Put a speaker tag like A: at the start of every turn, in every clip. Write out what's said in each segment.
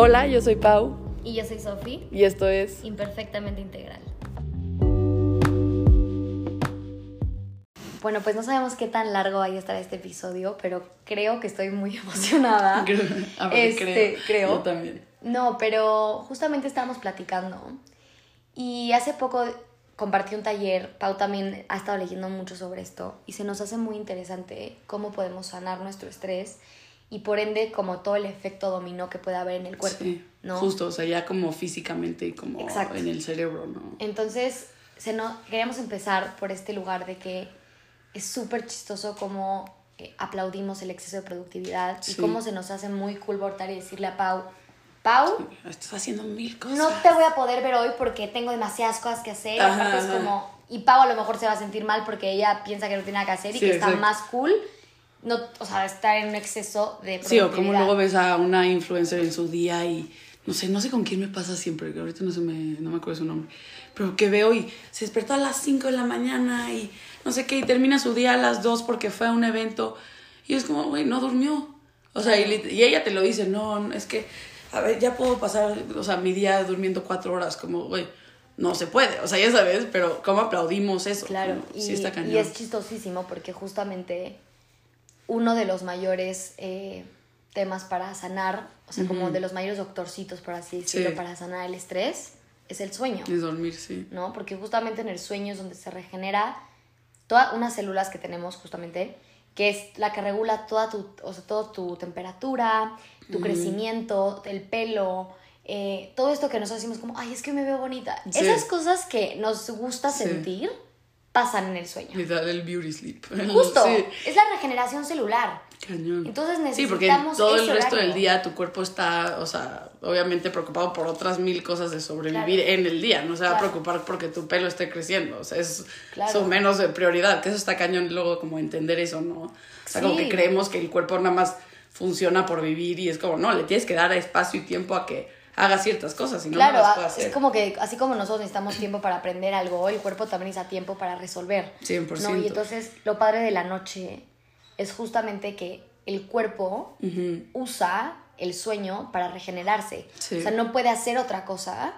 A: Hola, yo soy Pau
B: Y yo soy Sofi,
A: y esto es
B: imperfectamente integral. Bueno, pues no sabemos qué tan largo vaya a estar este episodio, pero creo que estoy muy emocionada.
A: A ver,
B: Este,
A: creo.
B: creo.
A: Yo también.
B: No, pero justamente estábamos platicando y hace poco compartí un taller, Pau también ha estado leyendo mucho sobre esto y se nos hace muy interesante cómo podemos sanar nuestro estrés y por ende como todo el efecto dominó que puede haber en el cuerpo,
A: Sí,
B: ¿no?
A: Justo, o sea, ya como físicamente y como
B: Exacto.
A: en el cerebro, ¿no?
B: Entonces, se no, queríamos empezar por este lugar de que es súper chistoso cómo eh, aplaudimos el exceso de productividad y cómo se nos hace muy cool voltar y decirle a Pau, Pau,
A: Estás haciendo mil cosas.
B: no te voy a poder ver hoy porque tengo demasiadas cosas que hacer.
A: Ajá,
B: Aparte es
A: ajá.
B: como, y Pau a lo mejor se va a sentir mal porque ella piensa que no tiene nada que hacer y
A: Sí,
B: que está
A: exacto.
B: más cool. No, o sea, estar en un exceso de
A: Sí, o como luego ves a una influencer en su día y no sé, no sé con quién me pasa siempre, que ahorita no, se me, no me acuerdo su nombre, pero que veo y se despertó a las 5 de la mañana y no sé qué, y termina su día a las 2 porque fue a un evento y es como, güey, no durmió. O sea, y, y ella te lo dice, no, no, es que, a ver, ya puedo pasar, o sea, mi día durmiendo cuatro horas, como, güey, no se puede, o sea, ya sabes, pero ¿cómo aplaudimos eso?
B: Claro,
A: Como,
B: y,
A: sí está cañón.
B: y es chistosísimo porque justamente uno de los mayores eh, temas para sanar, o sea, como de los mayores doctorcitos, por así decirlo,
A: Sí.
B: para sanar el estrés, es el sueño,
A: Es dormir, sí.
B: ¿no? Porque justamente en el sueño es donde se regenera todas unas células que tenemos justamente, que es la que regula toda tu, o sea, toda tu temperatura, tu crecimiento, el pelo, eh, todo esto que nosotros decimos como, ay, es que me veo bonita.
A: Sí.
B: Esas cosas que nos gusta
A: Sí.
B: sentir pasan en el sueño.
A: Literal, el beauty sleep.
B: Justo,
A: Sí.
B: es la regeneración celular.
A: Cañón.
B: Entonces
A: Sí, porque
B: necesitamos
A: todo el resto
B: horario.
A: del día tu cuerpo está, o sea, obviamente preocupado por otras mil cosas de sobrevivir
B: Claro.
A: en el día. No se va a preocupar porque tu pelo esté creciendo. O sea, es
B: Claro.
A: su menos de prioridad. Que eso está cañón luego como entender eso, ¿no? O sea, como que creemos que el cuerpo nada más funciona por vivir y es como, no, le tienes que dar espacio y tiempo a que haga ciertas cosas y no,
B: Claro,
A: no las
B: ah,
A: puede hacer.
B: es como que así como nosotros necesitamos tiempo para aprender algo, el cuerpo también necesita tiempo para resolver.
A: 100%.
B: ¿no? Y entonces lo padre de la noche es justamente que el cuerpo usa el sueño para regenerarse.
A: Sí.
B: O sea, no puede hacer otra cosa.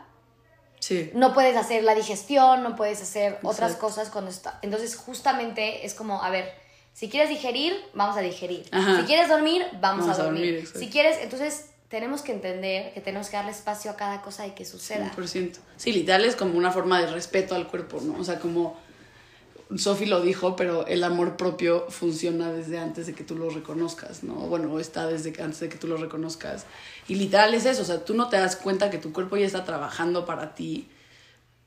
A: Sí.
B: No puedes hacer la digestión, no puedes hacer otras cosas cuando está. Entonces, justamente es como, a ver, si quieres digerir, vamos a digerir.
A: Ajá.
B: Si quieres dormir, vamos,
A: Vamos
B: a
A: a
B: dormir.
A: dormir, exacto.
B: si quieres, entonces tenemos que entender que tenemos que darle espacio a cada cosa y que suceda.
A: 100%. Sí, literal es como una forma de respeto al cuerpo, ¿no? O sea, como Sophie lo dijo, pero el amor propio funciona desde antes de que tú lo reconozcas, ¿no? Bueno, está desde antes de que tú lo reconozcas. Y literal es eso, o sea, tú no te das cuenta que tu cuerpo ya está trabajando para ti,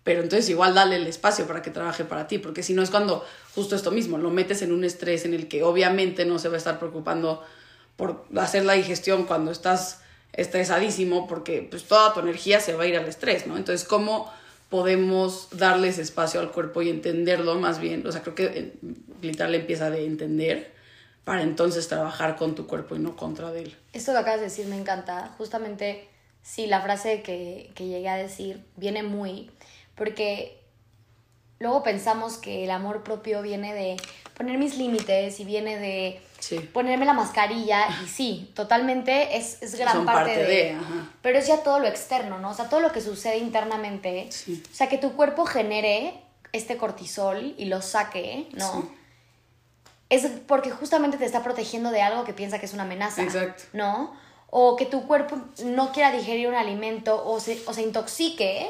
A: pero entonces igual dale el espacio para que trabaje para ti, porque si no es cuando justo esto mismo, lo metes en un estrés en el que obviamente no se va a estar preocupando por hacer la digestión cuando estás estresadísimo, porque pues toda tu energía se va a ir al estrés, ¿no? Entonces, ¿cómo podemos darles espacio al cuerpo y entenderlo más bien? O sea, creo que eh, literal empieza de entender para entonces trabajar con tu cuerpo y no contra de él.
B: Esto que acabas de decir me encanta. Justamente, sí, la frase que, que llegué a decir viene muy. Porque luego pensamos que el amor propio viene de poner mis límites y viene de
A: Sí.
B: ponerme la mascarilla. Y sí, totalmente es, es gran
A: Son
B: parte,
A: parte
B: de.
A: de, ajá.
B: pero es ya todo lo externo, ¿no? O sea, todo lo que sucede internamente.
A: Sí.
B: O sea, que tu cuerpo genere este cortisol y lo saque, ¿no?
A: Sí.
B: es porque justamente te está protegiendo de algo que piensa que es una amenaza.
A: Exacto.
B: ¿No? O que tu cuerpo no quiera digerir un alimento o se, o se intoxique.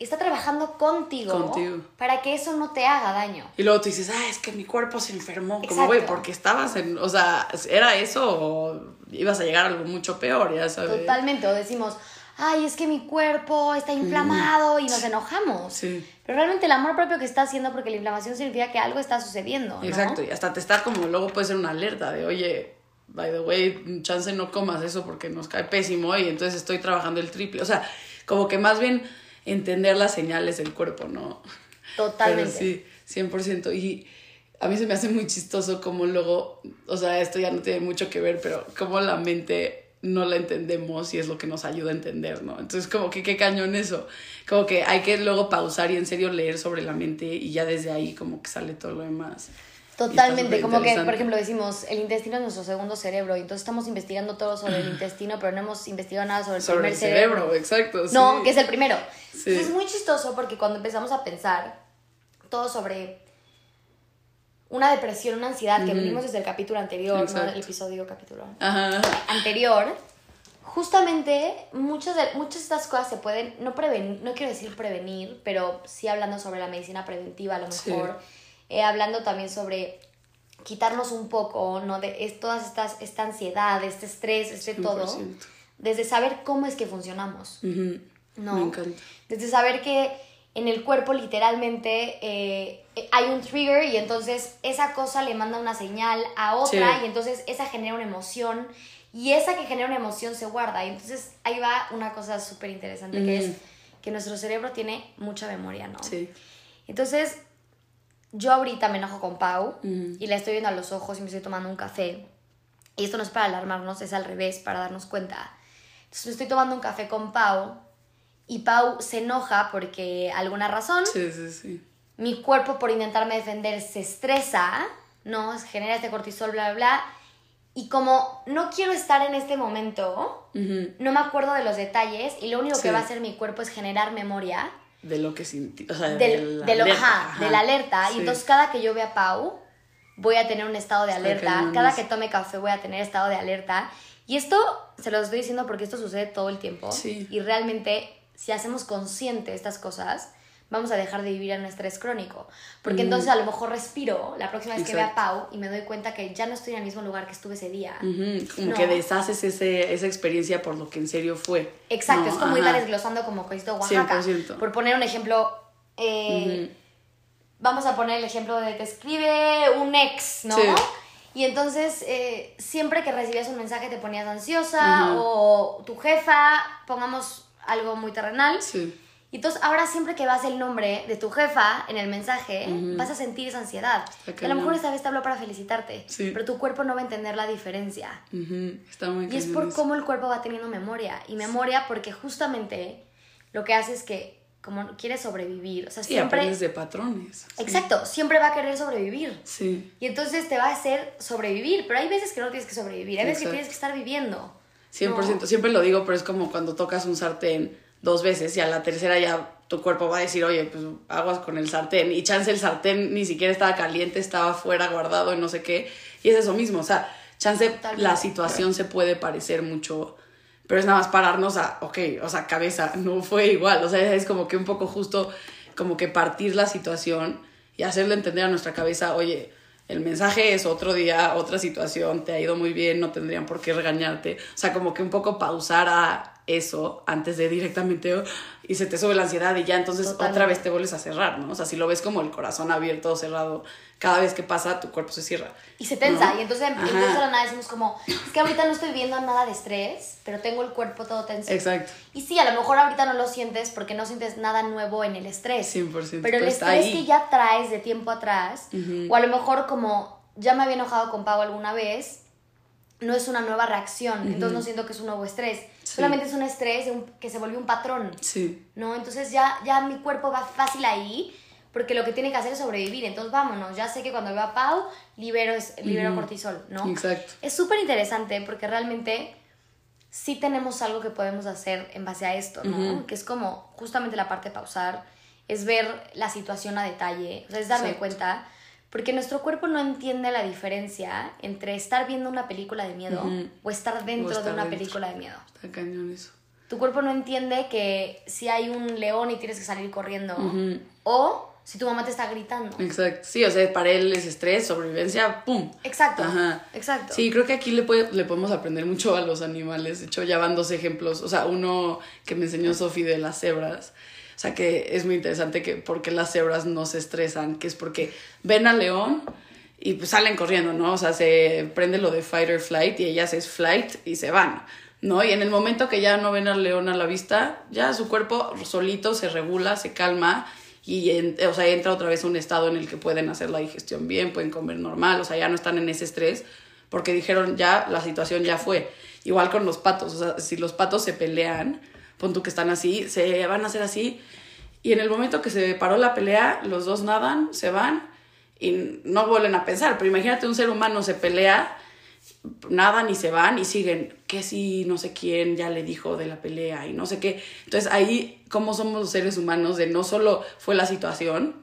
B: Está trabajando contigo,
A: Contigo.
B: para que eso no te haga daño.
A: Y luego tú dices, ah, es que mi cuerpo se enfermó. Como, güey, porque estabas en, o sea, ¿era eso o ibas a llegar a algo mucho peor, ya sabes?
B: Totalmente. O decimos, ay, es que mi cuerpo está inflamado y nos enojamos.
A: Sí.
B: Pero realmente el amor propio que está haciendo, porque la inflamación significa que algo está sucediendo. ¿no?
A: Exacto, y hasta te está como, luego puede ser una alerta de, oye, by the way, chance no comas eso porque nos cae pésimo y entonces estoy trabajando el triple. O sea, como que más bien entender las señales del cuerpo, ¿no?
B: Totalmente.
A: Pero sí, 100%. Y a mí se me hace muy chistoso como luego, o sea, esto ya no tiene mucho que ver, pero como la mente no la entendemos y es lo que nos ayuda a entender, ¿no? Entonces, como que qué cañón eso. Como que hay que luego pausar y en serio leer sobre la mente y ya desde ahí como que sale todo lo demás.
B: Totalmente, como que, por ejemplo, decimos, el intestino es nuestro segundo cerebro, y entonces estamos investigando todo sobre el intestino, pero no hemos investigado nada sobre el
A: sobre
B: primer
A: el cerebro, exacto.
B: No, que es el primero. es muy chistoso porque cuando empezamos a pensar todo sobre una depresión, una ansiedad, que venimos desde el capítulo anterior, no el episodio capítulo anterior, justamente muchas de, muchas de estas cosas se pueden, no prevenir, no quiero decir prevenir, pero sí hablando sobre la medicina preventiva a lo mejor. Eh, hablando también sobre quitarnos un poco, ¿no? De es, todas estas, esta ansiedad, este estrés, este todo, desde saber cómo es que funcionamos, ¿no?
A: Me encanta.
B: Desde saber que en el cuerpo literalmente eh, hay un trigger y entonces esa cosa le manda una señal a otra y entonces esa genera una emoción y esa que genera una emoción se guarda y entonces ahí va una cosa súper interesante que es que nuestro cerebro tiene mucha memoria, ¿no?
A: Sí.
B: Entonces, yo ahorita me enojo con Pau y la estoy viendo a los ojos y me estoy tomando un café. Y esto no es para alarmarnos, es al revés, para darnos cuenta. Entonces me estoy tomando un café con Pau y Pau se enoja porque alguna razón.
A: Sí, sí, sí.
B: Mi cuerpo por intentarme defender se estresa, ¿no? Genera este cortisol, bla, bla, bla. Y como no quiero estar en este momento, no me acuerdo de los detalles y lo único que va a hacer mi cuerpo es generar memoria
A: de lo que sentí, o sea,
B: de, la alerta, de la alerta. Y entonces cada que yo vea a Pau, voy a tener un estado de alerta. Cada que tome café voy a tener estado de alerta. Y esto se lo estoy diciendo porque esto sucede todo el tiempo. Y realmente, si hacemos consciente estas cosas, vamos a dejar de vivir en un estrés crónico. Porque entonces a lo mejor respiro la próxima vez que vea a Pau y me doy cuenta que ya no estoy en el mismo lugar que estuve ese día.
A: Como que deshaces ese, esa experiencia por lo que en serio fue.
B: Exacto, es como irla desglosando como Cristo Oaxaca. Por poner un ejemplo, eh, vamos a poner el ejemplo de te escribe un ex, ¿no? Y entonces, eh, siempre que recibías un mensaje te ponías ansiosa o tu jefa, pongamos algo muy terrenal.
A: Sí
B: y entonces ahora siempre que vas el nombre de tu jefa en el mensaje, vas a sentir esa ansiedad. a lo mejor esta vez te habló para felicitarte, pero tu cuerpo no va a entender la diferencia.
A: Está muy
B: y es por cómo el cuerpo va teniendo memoria. Y memoria porque justamente lo que hace es que como quiere sobrevivir, o sea,
A: siempre... aprendes de patrones.
B: Exacto, siempre va a querer sobrevivir.
A: Sí.
B: Y entonces te va a hacer sobrevivir, pero hay veces que no tienes que sobrevivir, hay veces que tienes que estar viviendo.
A: 100%, siempre lo digo, pero es como cuando tocas un sartén dos veces y a la tercera ya tu cuerpo va a decir, oye, pues aguas con el sartén. Y chance el sartén ni siquiera estaba caliente, estaba fuera guardado y no sé qué. Y es eso mismo, o sea, chance la situación se puede parecer mucho, pero es nada más pararnos a, ok, o sea, cabeza, no fue igual. O sea, es como que un poco justo, como que partir la situación y hacerle entender a nuestra cabeza, oye, el mensaje es otro día, otra situación, te ha ido muy bien, no tendrían por qué regañarte. O sea, como que un poco pausar a eso antes de directamente oh, y se te sube la ansiedad y ya entonces otra vez te vuelves a cerrar, ¿no? O sea, si lo ves como el corazón abierto o cerrado, cada vez que pasa tu cuerpo se cierra.
B: Y se tensa y entonces entonces a la nada decimos como, es que ahorita no estoy viendo nada de estrés, pero tengo el cuerpo todo tenso.
A: Exacto.
B: Y sí, a lo mejor ahorita no lo sientes porque no sientes nada nuevo en el estrés.
A: 100%.
B: Pero el estrés que ya traes de tiempo atrás, o a lo mejor como ya me había enojado con Pau alguna vez, no es una nueva reacción, entonces no siento que es un nuevo estrés. Solamente es un estrés que se volvió un patrón.
A: Sí.
B: ¿No? Entonces ya, ya mi cuerpo va fácil ahí porque lo que tiene que hacer es sobrevivir. Entonces vámonos, ya sé que cuando veo a Pau, libero, libero cortisol, ¿no?
A: Exacto.
B: Es súper interesante porque realmente sí tenemos algo que podemos hacer en base a esto, ¿no? Que es como justamente la parte de pausar, es ver la situación a detalle, o sea, es darme cuenta porque nuestro cuerpo no entiende la diferencia entre estar viendo una película de miedo o estar dentro de una película de miedo.
A: Está cañón eso.
B: Tu cuerpo no entiende que si hay un león y tienes que salir corriendo o si tu mamá te está gritando.
A: Exacto. Sí, o sea, para él es estrés, sobrevivencia, ¡pum!
B: Exacto. Ajá. Exacto.
A: Sí, creo que aquí le, puede, le podemos aprender mucho a los animales. De hecho, ya van dos ejemplos. O sea, uno que me enseñó Sofi de las cebras sea que es muy interesante que porque las cebras no se estresan, que es porque ven al león y pues salen corriendo, ¿no? O sea, se prende lo de fight or flight y ellas es flight y se van, ¿no? Y en el momento que ya no ven al león a la vista, ya su cuerpo solito se regula, se calma y o sea, entra otra vez un estado en el que pueden hacer la digestión bien, pueden comer normal, o sea, ya no están en ese estrés porque dijeron ya la situación ya fue. Igual con los patos, o sea, si los patos se pelean, pon tú que están así, se van a hacer así. Y en el momento que se paró la pelea, los dos nadan, se van y no vuelven a pensar. Pero imagínate un ser humano se pelea, nada ni se van y siguen, que si no sé quién ya le dijo de la pelea y no sé qué. Entonces ahí, ¿cómo somos los seres humanos? De no solo fue la situación,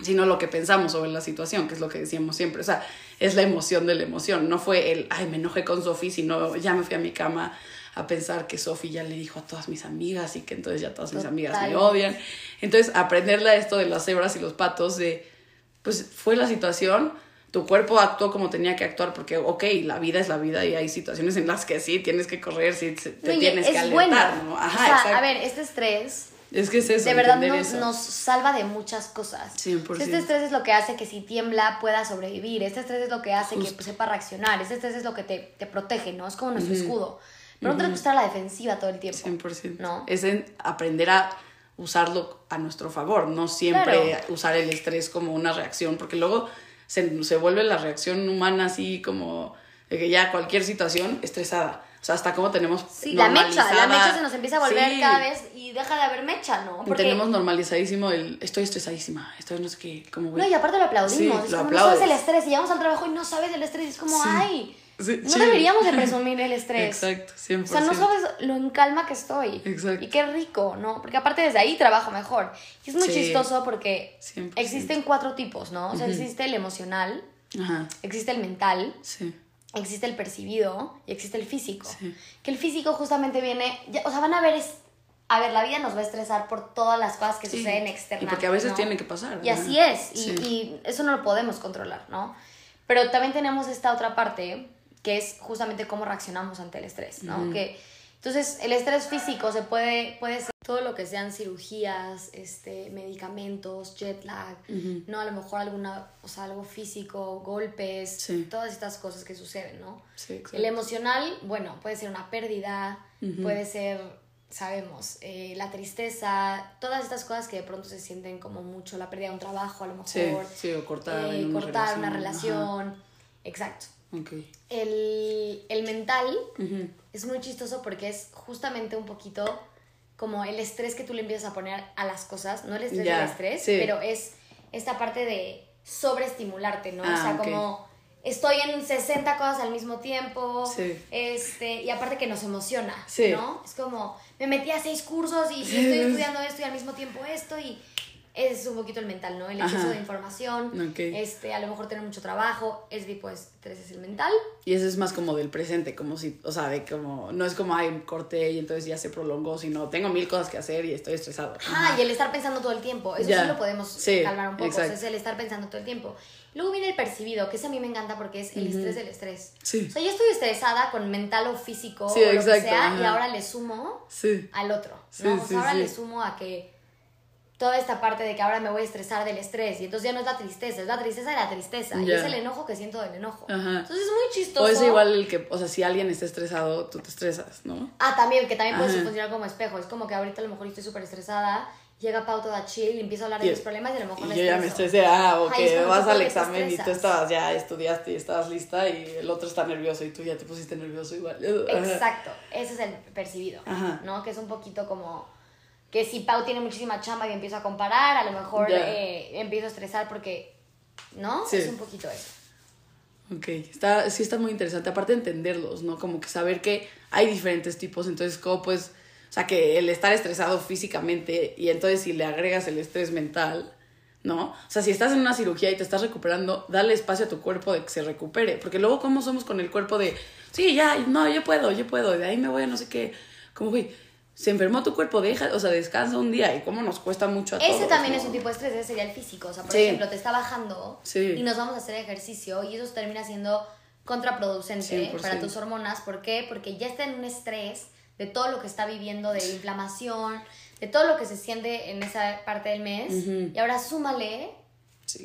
A: sino lo que pensamos sobre la situación, que es lo que decíamos siempre. O sea, es la emoción de la emoción. No fue el, ay, me enojé con Sofi, sino ya me fui a mi cama a pensar que Sofi ya le dijo a todas mis amigas y que entonces ya todas mis amigas me odian. Entonces, aprenderle a esto de las cebras y los patos, de, pues fue la situación, tu cuerpo actuó como tenía que actuar porque, ok, la vida es la vida y hay situaciones en las que sí tienes que correr, sí te tienes que alentar, ¿no?
B: Ajá, o sea, a ver, este estrés
A: es que es eso.
B: De verdad nos, nos, salva de muchas cosas. 100%. Este estrés es lo que hace que si tiembla pueda sobrevivir. Este estrés es lo que hace que sepa reaccionar. Este estrés es lo que te, te protege, ¿no? Es como nuestro escudo. Pero no tenemos que estar a la defensiva todo el tiempo. 100%. ¿no?
A: Es en aprender a usarlo a nuestro favor, no siempre usar el estrés como una reacción, porque luego se, se vuelve la reacción humana así como de que ya cualquier situación estresada. O sea, hasta como tenemos.
B: Sí, la mecha, la mecha se nos empieza a volver cada vez y deja de haber mecha, ¿no?
A: Porque... Tenemos normalizadísimo el estoy estresadísima, estoy no sé qué, como
B: No, y aparte lo aplaudimos. es como no sabes el estrés y llegamos al trabajo y no sabes el estrés, es como, ay. No deberíamos de presumir el estrés.
A: Exacto, 100%.
B: O sea, no sabes lo en calma que estoy. Exacto. Y qué rico, ¿no? Porque aparte desde ahí trabajo mejor. Y es muy chistoso porque existen cuatro tipos, ¿no? O sea, existe el emocional, Ajá. existe el mental, existe el percibido y existe el físico. Que el físico justamente viene, o sea, van a ver, es, a ver, la vida nos va a estresar por todas las cosas que suceden externamente.
A: Y porque a veces tiene que pasar.
B: Y así es, y, y, eso no lo podemos controlar, ¿no? Pero también tenemos esta otra parte, que es justamente cómo reaccionamos ante el estrés, ¿no? Que entonces, el estrés físico se puede, puede ser todo lo que sean cirugías, este, medicamentos, jet lag, ¿no? A lo mejor alguna, o sea, algo físico, golpes, todas estas cosas que suceden, ¿no? Sí, el emocional, bueno, puede ser una pérdida, puede ser, sabemos, eh, la tristeza, todas estas cosas que de pronto se sienten como mucho, la pérdida de un trabajo, a lo mejor.
A: Sí, o cortar,
B: eh, una, cortar relación. una relación. Exacto. Okay. El, el mental es muy chistoso porque es justamente un poquito como el estrés que tú le empiezas a poner a las cosas, no el estrés del estrés, pero es esta parte de sobreestimularte, ¿no? o sea, ah, como estoy en 60 cosas al mismo tiempo, este, y aparte que nos emociona, ¿no? Es como, me metí a seis cursos y estoy estudiando esto y al mismo tiempo esto y es un poquito el mental, ¿no? El exceso de información, este, a lo mejor tener mucho trabajo, ese tipo de estrés es el mental.
A: Y ese es más como del presente, como si, o sea, de como, no es como, ay, corté y entonces ya se prolongó, sino tengo mil cosas que hacer y estoy estresado.
B: Ah, y el estar pensando todo el tiempo, eso sí lo podemos calmar un poco, es el estar pensando todo el tiempo. Luego viene el percibido, que ese a mí me encanta porque es el estrés del estrés. Sí. O sea, yo estoy estresada con mental o físico o lo que sea, y ahora le sumo al otro, ¿no? o sea, ahora le sumo a que toda esta parte de que ahora me voy a estresar del estrés y entonces ya no es la tristeza, es la tristeza de la tristeza y es el enojo que siento del enojo. Entonces es muy chistoso.
A: O es igual el que, o sea, si alguien está estresado, tú te estresas, ¿no?
B: Ah, también, que también puede funcionar como espejo. Es como que ahorita a lo mejor estoy súper estresada, llega Pau toda chill y empiezo a hablar de mis problemas y a lo mejor
A: y yo ya me estresé, ah, o que vas al examen y tú estabas, ya estudiaste y estabas lista y el otro está nervioso y tú ya te pusiste nervioso igual.
B: Exacto, ese es el percibido, ¿no? Que es un poquito como que si Pau tiene muchísima chamba y empiezo a comparar, a lo mejor eh, empiezo a estresar porque, ¿no? Es un poquito eso.
A: Ok, está, sí está muy interesante, aparte de entenderlos, ¿no? Como que saber que hay diferentes tipos, entonces como pues, o sea, que el estar estresado físicamente y entonces si le agregas el estrés mental, ¿no? O sea, si estás en una cirugía y te estás recuperando, dale espacio a tu cuerpo de que se recupere, porque luego cómo somos con el cuerpo de, sí, ya, no, yo puedo, yo puedo, de ahí me voy a no sé qué, como, güey, se enfermó tu cuerpo, deja, o sea, descansa un día y cómo nos cuesta mucho a
B: Ese también es un tipo de estrés, ese sería el físico. O sea, por ejemplo, te está bajando y nos vamos a hacer ejercicio y eso termina siendo contraproducente para tus hormonas. ¿Por qué? Porque ya está en un estrés de todo lo que está viviendo, de inflamación, de todo lo que se siente en esa parte del mes. Y ahora súmale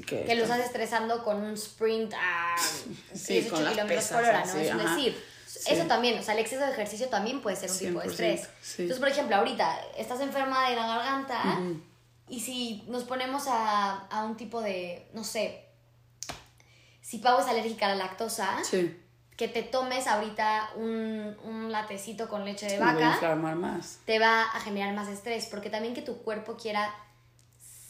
B: que, que lo estás estresando con un sprint a 18 kilómetros por hora, ¿no? es decir eso también, o sea, el exceso de ejercicio también puede ser un tipo de estrés. Entonces, por ejemplo, ahorita estás enferma de la garganta y si nos ponemos a, a, un tipo de, no sé, si Pau es alérgica a la lactosa, que te tomes ahorita un, un latecito con leche de vaca,
A: más.
B: te va a generar más estrés, porque también que tu cuerpo quiera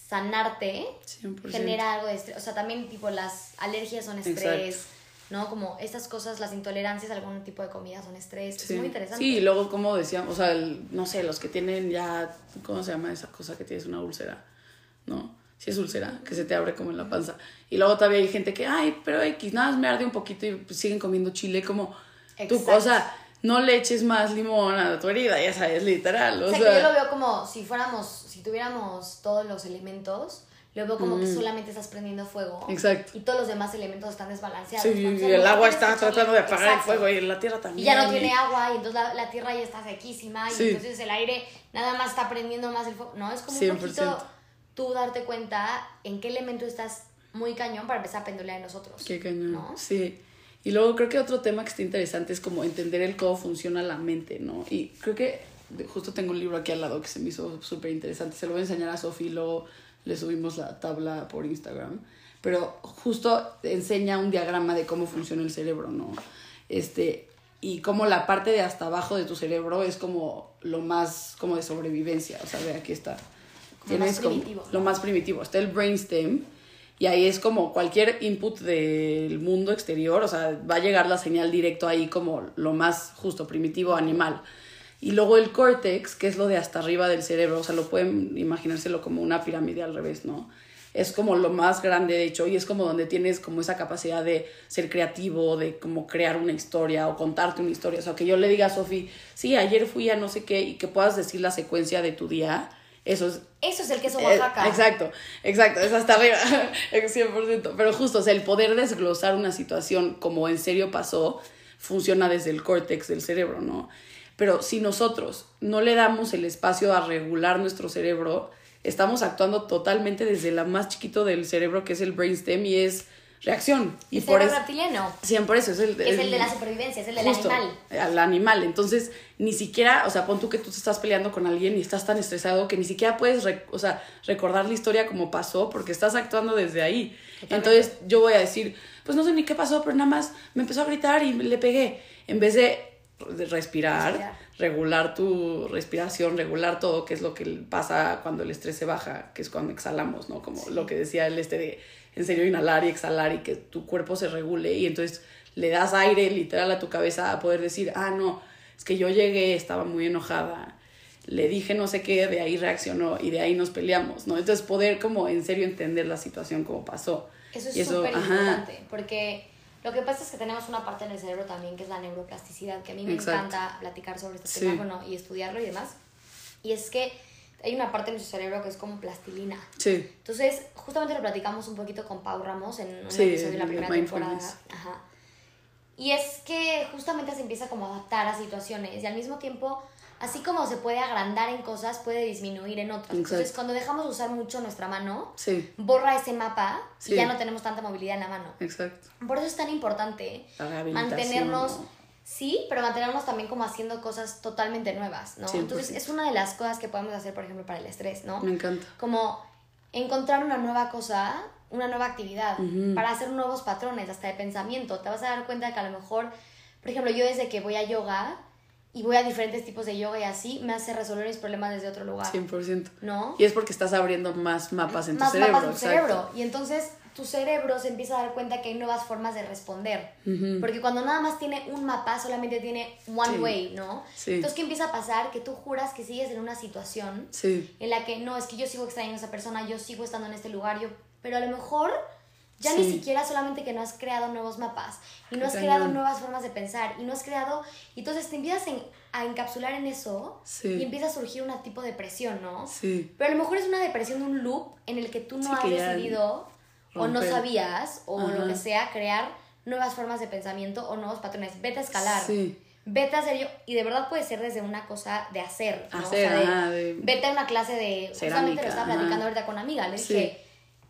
B: sanarte
A: 100%.
B: genera algo de estrés. O sea, también tipo las alergias son estrés, ¿no? Como estas cosas, las intolerancias a algún tipo de comida son estrés.
A: Sí.
B: Es muy interesante.
A: Sí, y luego, como decíamos, o sea, el- no sé, los que tienen ya, ¿cómo se llama esa cosa que tienes una úlcera? ¿No? Si es úlcera, que se te abre como en la panza. Y luego todavía hay gente que, ay, pero X, nada más me arde un poquito y pues, siguen comiendo chile, como tu
B: Exacto.
A: cosa. No le eches más limón a tu herida, ya sabes, literal. O,
B: O sea,
A: sea,
B: que yo lo veo como si fuéramos, si tuviéramos todos los elementos, lo veo como que solamente estás prendiendo fuego.
A: Exacto.
B: Y todos los demás elementos están desbalanceados.
A: Sí,
B: Entonces,
A: y el agua está tratando de apagar
B: Exacto.
A: el fuego y la tierra
B: Y
A: también.
B: ya no tiene agua, y entonces la, la tierra ya está sequísima, y entonces el aire nada más está prendiendo más el fuego. No, es como un
A: 100%.
B: poquito tú darte cuenta en qué elemento estás muy cañón para empezar a pendular en nosotros.
A: Qué cañón.
B: ¿no?
A: Sí. Y luego creo que otro tema que está interesante es como entender el cómo funciona la mente, ¿no? Y creo que de- justo tengo un libro aquí al lado que se me hizo súper interesante. Se lo voy a enseñar a Sofi y luego le subimos la tabla por Instagram. Pero justo enseña un diagrama de cómo funciona el cerebro, ¿no? Este, y cómo la parte de hasta abajo de tu cerebro es como lo más como de sobrevivencia. O sea, ve, aquí está.
B: Como más primitivo,
A: lo más primitivo. Está el brainstem y ahí es como cualquier input del mundo exterior, o sea, va a llegar la señal directo ahí como lo más justo, primitivo, animal. Y luego el córtex, que es lo de hasta arriba del cerebro, o sea, lo pueden imaginárselo como una pirámide al revés, ¿no? Es como lo más grande, de hecho, y es como donde tienes como esa capacidad de ser creativo, de como crear una historia o contarte una historia. O sea, que yo le diga a Sofi, sí, ayer fui a no sé qué, y que puedas decir la secuencia de tu día, eso es
B: Eso es el queso
A: eh,
B: Oaxaca.
A: exacto, exacto, es hasta arriba, 100%. Pero justo, o sea, el poder desglosar una situación como en serio pasó, funciona desde el córtex del cerebro, ¿no? Pero si nosotros no le damos el espacio a regular nuestro cerebro, estamos actuando totalmente desde la más chiquito del cerebro, que es el brainstem, y es reacción. Y
B: el
A: por
B: cerebro
A: eso...
B: reptiliano.
A: Sí, por eso es el,
B: Es el de la supervivencia, es el del animal.
A: Al animal. Entonces, ni siquiera, o sea, pon tú que tú te estás peleando con alguien y estás tan estresado que ni siquiera puedes, o sea, recordar la historia como pasó porque estás actuando desde ahí. Entonces, yo voy a decir, pues no sé ni qué pasó, pero nada más me empezó a gritar y le pegué. En vez de respirar,
B: Respirar.
A: regular tu respiración, regular todo, que es lo que pasa cuando el estrés se baja, que es cuando exhalamos, ¿no? Como lo que decía el este de, en serio, inhalar y exhalar y que tu cuerpo se regule y entonces le das aire literal a tu cabeza a poder decir, ah, no, es que yo llegué, estaba muy enojada, le dije no sé qué, de ahí reaccionó y de ahí nos peleamos, ¿no? Entonces poder como en serio entender la situación como pasó.
B: Eso es súper importante, porque lo que pasa es que tenemos una parte en el cerebro también que es la neuroplasticidad, que a mí me
A: Exacto.
B: encanta platicar sobre este
A: Sí.
B: tema bueno, y estudiarlo y demás. Y es que hay una parte de nuestro cerebro que es como plastilina.
A: Sí,
B: Entonces, justamente lo platicamos un poquito con Pau Ramos en un
A: Sí,
B: episodio de la primera temporada. Ajá. Y es que justamente se empieza como a adaptar a situaciones y al mismo tiempo, así como se puede agrandar en cosas, puede disminuir en otras. Entonces,
A: Exacto.
B: cuando dejamos de usar mucho nuestra mano,
A: sí,
B: borra ese mapa
A: Sí.
B: y ya no tenemos tanta movilidad en la mano.
A: exacto.
B: Por eso es tan importante mantenernos,
A: ¿no?
B: sí, pero mantenernos también como haciendo cosas totalmente nuevas, ¿no?
A: 100%.
B: Entonces es una de las cosas que podemos hacer, por ejemplo, para el estrés, ¿no?
A: Me encanta.
B: Como encontrar una nueva cosa, una nueva actividad, para hacer nuevos patrones, hasta de pensamiento. Te vas a dar cuenta que a lo mejor, por ejemplo, yo desde que voy a yoga y voy a diferentes tipos de yoga y así, me hace resolver mis problemas desde otro lugar,
A: 100%.
B: ¿no?
A: Y es porque estás abriendo más mapas en tu
B: más
A: cerebro.
B: mapas en tu
A: exacto.
B: cerebro. Y entonces tu cerebro se empieza a dar cuenta que hay nuevas formas de responder. Porque cuando nada más tiene un mapa, solamente tiene one
A: Sí.
B: way, ¿no?
A: Sí.
B: Entonces, ¿qué empieza a pasar? Que tú juras que sigues en una situación
A: Sí,
B: en la que no, es que yo sigo extrañando a esa persona, yo sigo estando en este lugar, yo, pero a lo mejor ya ni siquiera solamente que no has creado nuevos mapas y no has
A: cañón.
B: creado nuevas formas de pensar y no has creado, y entonces te empiezas en- a encapsular en eso
A: Sí.
B: y empieza a surgir un tipo de depresión, ¿no?
A: sí.
B: Pero a lo mejor es una depresión de un loop en el que tú no
A: Sí,
B: has decidido o no sabías o
A: Ajá.
B: lo que sea, crear nuevas formas de pensamiento o nuevos patrones. Vete a escalar.
A: Sí.
B: Vete a hacer yo. Y de verdad puede ser desde una cosa de hacer. ¿no?
A: Hacer,
B: o sea, de,
A: ajá, de-
B: Vete a una clase de. justamente lo estaba
A: ajá.
B: platicando ahorita con una amiga. Le
A: Sí.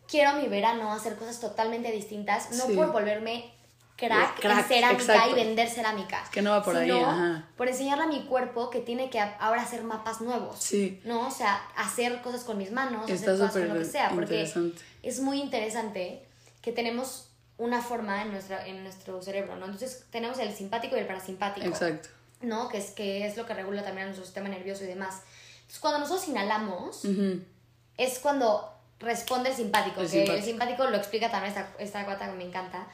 B: Quiero mi verano hacer cosas totalmente distintas. No
A: Sí.
B: por volverme crack,
A: Crack,
B: en cerámica
A: exacto.
B: y vender cerámica.
A: Es que no va por ahí,
B: sino
A: ajá.
B: por enseñarle a mi cuerpo que tiene que ahora hacer mapas nuevos.
A: Sí.
B: ¿no? O sea, hacer cosas con mis manos,
A: Está
B: hacer cosas con lo que sea, porque es muy interesante que tenemos una forma en, nuestra, en nuestro cerebro, ¿no? Entonces tenemos el simpático y el parasimpático,
A: Exacto.
B: ¿no? Que es, que es lo que regula también a nuestro sistema nervioso y demás. Entonces cuando nosotros inhalamos, es cuando responde el simpático,
A: El
B: que
A: simpático.
B: el simpático lo explica también esta, esta cuata que me encanta.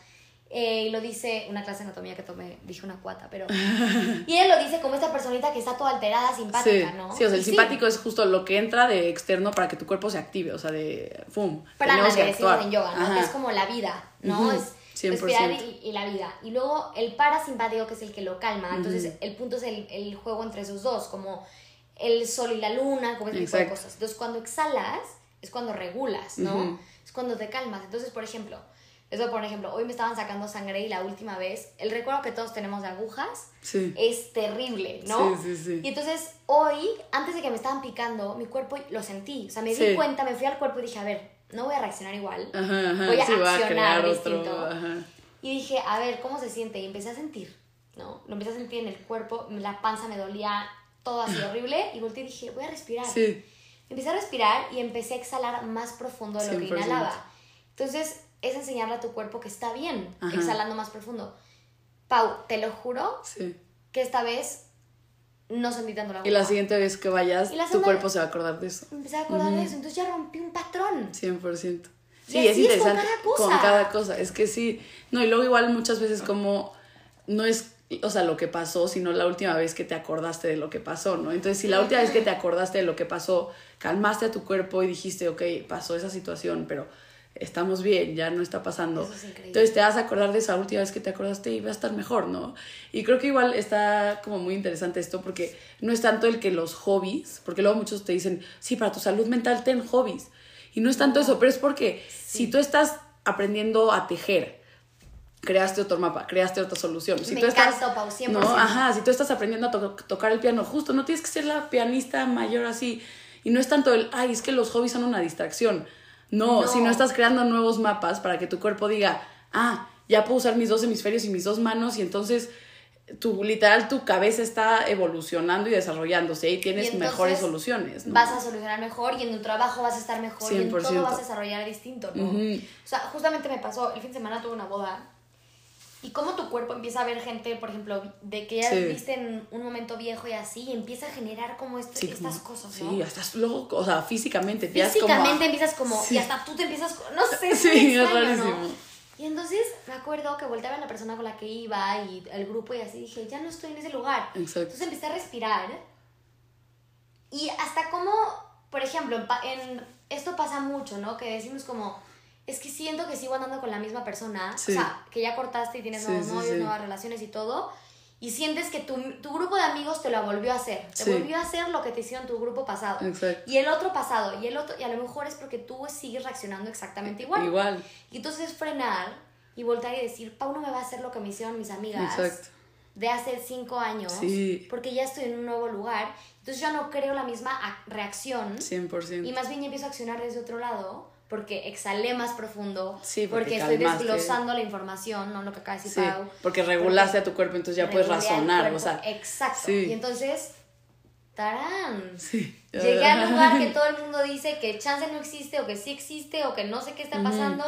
B: Eh, y lo dice, una clase de anatomía que tomé, dije una cuata, pero... y él lo dice como esta personita que está toda alterada,
A: Sí,
B: simpática, ¿no?
A: sí, o sea, el
B: Y
A: simpático es justo lo que entra de externo para que tu cuerpo se active, o sea, de ¡fum!
B: prana que decimos en yoga, ¿no? Que es como la vida, ¿no? Es
A: 100%.
B: respirar y, y la vida. Y luego el parasimpático, que es el que lo calma. Entonces, el punto es el, el juego entre esos dos, como el sol y la luna, como ese tipo de
A: Exacto.
B: cosas. Entonces, cuando exhalas, es cuando regulas, ¿no? Es cuando te calmas. Entonces, por ejemplo, eso por ejemplo, hoy me estaban sacando sangre y la última vez, el recuerdo que todos tenemos de agujas
A: Sí.
B: es terrible, ¿no?
A: Sí, sí, sí.
B: Y entonces hoy, antes de que me estaban picando, mi cuerpo lo sentí. O sea, me di cuenta, me fui al cuerpo y dije, a ver, no voy a reaccionar igual.
A: Ajá, ajá,
B: voy a
A: a
B: accionar
A: crear
B: distinto.
A: otro. Ajá.
B: Y dije, a ver, ¿cómo se siente? Y empecé a sentir, ¿no? Lo empecé a sentir en el cuerpo, la panza me dolía todo así horrible. Y volteé y dije, voy a respirar.
A: Sí,
B: Empecé a respirar y empecé a exhalar más profundo de lo que
A: 100%.
B: inhalaba. Entonces, es enseñarle a tu cuerpo que está bien,
A: Ajá.
B: exhalando más profundo. Pau, te lo juro
A: sí.
B: que esta vez no sentí tanto la
A: Y la siguiente vez que vayas,
B: Y
A: tu cuerpo se va a acordar de eso.
B: Empecé a acordar de eso, entonces ya rompí un patrón.
A: 100%.
B: Y
A: Sí, es
B: así es con
A: interesante.
B: cada cosa.
A: Con cada cosa. Es que sí. No, y luego igual muchas veces como no es, o sea, lo que pasó, sino la última vez que te acordaste de lo que pasó, ¿no? Entonces, si la última vez que te acordaste de lo que pasó, calmaste a tu cuerpo y dijiste, ok, pasó esa situación, pero estamos bien, ya no está pasando.
B: Es.
A: Entonces te vas a acordar de esa última vez que te acordaste y va a estar mejor, ¿no? Y creo que igual está como muy interesante esto porque no es tanto el que los hobbies, porque luego muchos te dicen, sí, para tu salud mental ten hobbies. Y no es tanto eso, pero es porque si tú estás aprendiendo a tejer, creaste otro mapa, creaste otra solución. Si
B: Me
A: tú estás,
B: encanta, Pau, 100%.
A: No, ajá, si tú estás aprendiendo a to- tocar el piano, justo, no tienes que ser la pianista mayor así. Y no es tanto el, ay, es que los hobbies son una distracción. No,
B: No.
A: si no estás creando nuevos mapas para que tu cuerpo diga, ah, ya puedo usar mis dos hemisferios y mis dos manos y entonces tu literal tu cabeza está evolucionando y desarrollándose y tienes
B: Y entonces
A: mejores soluciones. ¿no?
B: Vas a solucionar mejor y en tu trabajo vas a estar mejor y en
A: 100%.
B: todo vas a desarrollar distinto, ¿no?
A: Ujú.
B: O sea, justamente me pasó, el fin de semana tuve una boda y cómo tu cuerpo empieza a ver gente, por ejemplo, de que ya
A: Sí.
B: viste en un momento viejo y así, y empieza a generar como
A: Sí,
B: estas
A: como-
B: cosas, ¿no?
A: Sí, hasta luego, o sea, físicamente. empiezas como a-
B: Físicamente empiezas como,
A: Sí.
B: y hasta tú te empiezas, no sé,
A: Sí, es rarísimo.
B: ¿no? Y entonces me acuerdo que volteaba a la persona con la que iba y el grupo y así dije, ya no estoy en ese lugar.
A: Exacto.
B: Entonces empecé a respirar y hasta como, por ejemplo, en- esto pasa mucho, ¿no? Que decimos como, es que siento que sigo andando con la misma persona,
A: Sí.
B: o sea, que ya cortaste y tienes nuevos novios, nuevas relaciones y todo, y sientes que tu, tu grupo de amigos te lo volvió a hacer, te
A: Sí.
B: volvió a hacer lo que te hicieron tu grupo pasado.
A: Exacto.
B: Y el otro pasado, y el otro, y a lo mejor es porque tú sigues reaccionando exactamente igual.
A: Igual.
B: Y entonces es frenar y voltar y decir, Pau no me va a hacer lo que me hicieron mis amigas
A: Exacto.
B: de hace cinco años,
A: Sí.
B: porque ya estoy en un nuevo lugar. Entonces yo no creo la misma ac- reacción
A: 100%.
B: y más bien ya empiezo a accionar desde otro lado porque exhalé más profundo,
A: Sí, porque
B: estoy
A: calmaste.
B: desglosando la información, no lo que acaba de decir
A: Sí,
B: Pau.
A: porque regulaste a tu cuerpo, entonces ya puedes razonar,
B: cuerpo.
A: o sea.
B: Exacto.
A: sí.
B: Y entonces, tarán. Llegué al lugar que todo el mundo dice que chance no existe o que sí existe o que no sé qué está pasando.